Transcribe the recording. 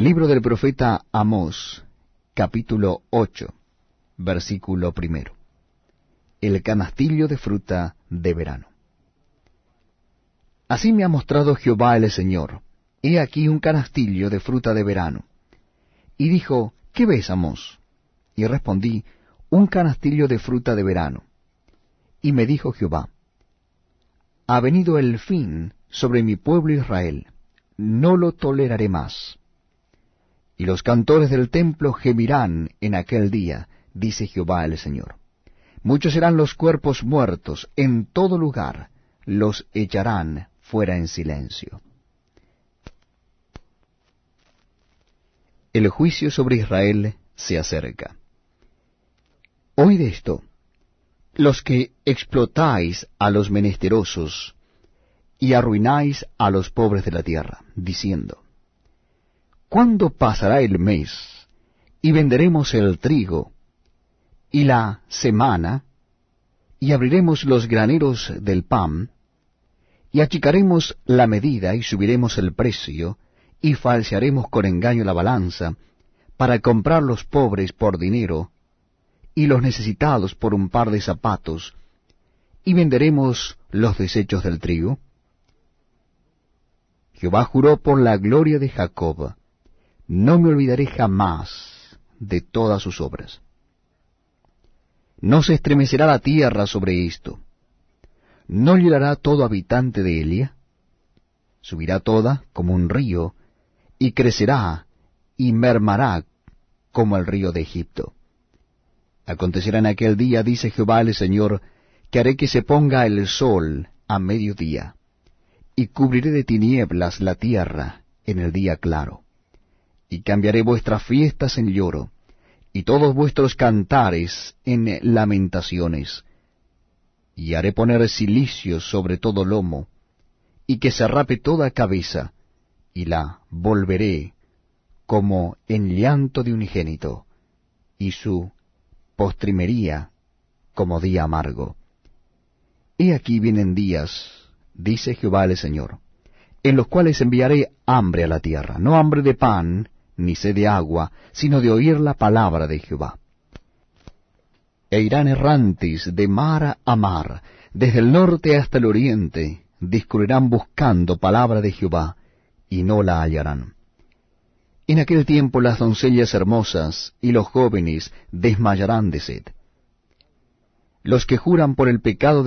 Libro del profeta Amós, capítulo 8, versículo primero. El canastillo de fruta de verano. Así me ha mostrado Jehová el Señor. He aquí un canastillo de fruta de verano. Y dijo, ¿qué ves, Amós? Y respondí, un canastillo de fruta de verano. Y me dijo Jehová, ha venido el fin sobre mi pueblo Israel, no lo toleraré más. Y los cantores del templo gemirán en aquel día, dice Jehová el Señor. Muchos serán los cuerpos muertos, en todo lugar los echarán fuera en silencio. El juicio sobre Israel se acerca. Oíd esto, los que explotáis a los menesterosos y arruináis a los pobres de la tierra, diciendo, ¿Cuándo pasará el mes y venderemos el trigo y la semana y abriremos los graneros del pan y achicaremos la medida y subiremos el precio y falsearemos con engaño la balanza para comprar los pobres por dinero y los necesitados por un par de zapatos, y venderemos los desechos del trigo? Jehová juró por la gloria de Jacob, no me olvidaré jamás de todas sus obras. No se estremecerá la tierra sobre esto, no llorará todo habitante de Elia, subirá toda como un río, y crecerá y mermará como el río de Egipto. Acontecerá en aquel día, dice Jehová el Señor, que haré que se ponga el sol a mediodía, y cubriré de tinieblas la tierra en el día claro. Y cambiaré vuestras fiestas en lloro, y todos vuestros cantares en lamentaciones. Y haré poner silicio sobre todo lomo, y que se rape toda cabeza, y la volveré como en llanto de unigénito, y su postrimería como día amargo. He aquí vienen días, dice Jehová el Señor, en los cuales enviaré hambre a la tierra, no hambre de pan, ni sed de agua, sino de oír la palabra de Jehová. E irán errantes de mar a mar, desde el norte hasta el oriente, discurrirán buscando palabra de Jehová, y no la hallarán. En aquel tiempo las doncellas hermosas y los jóvenes desmayarán de sed. Los que juran por el pecado de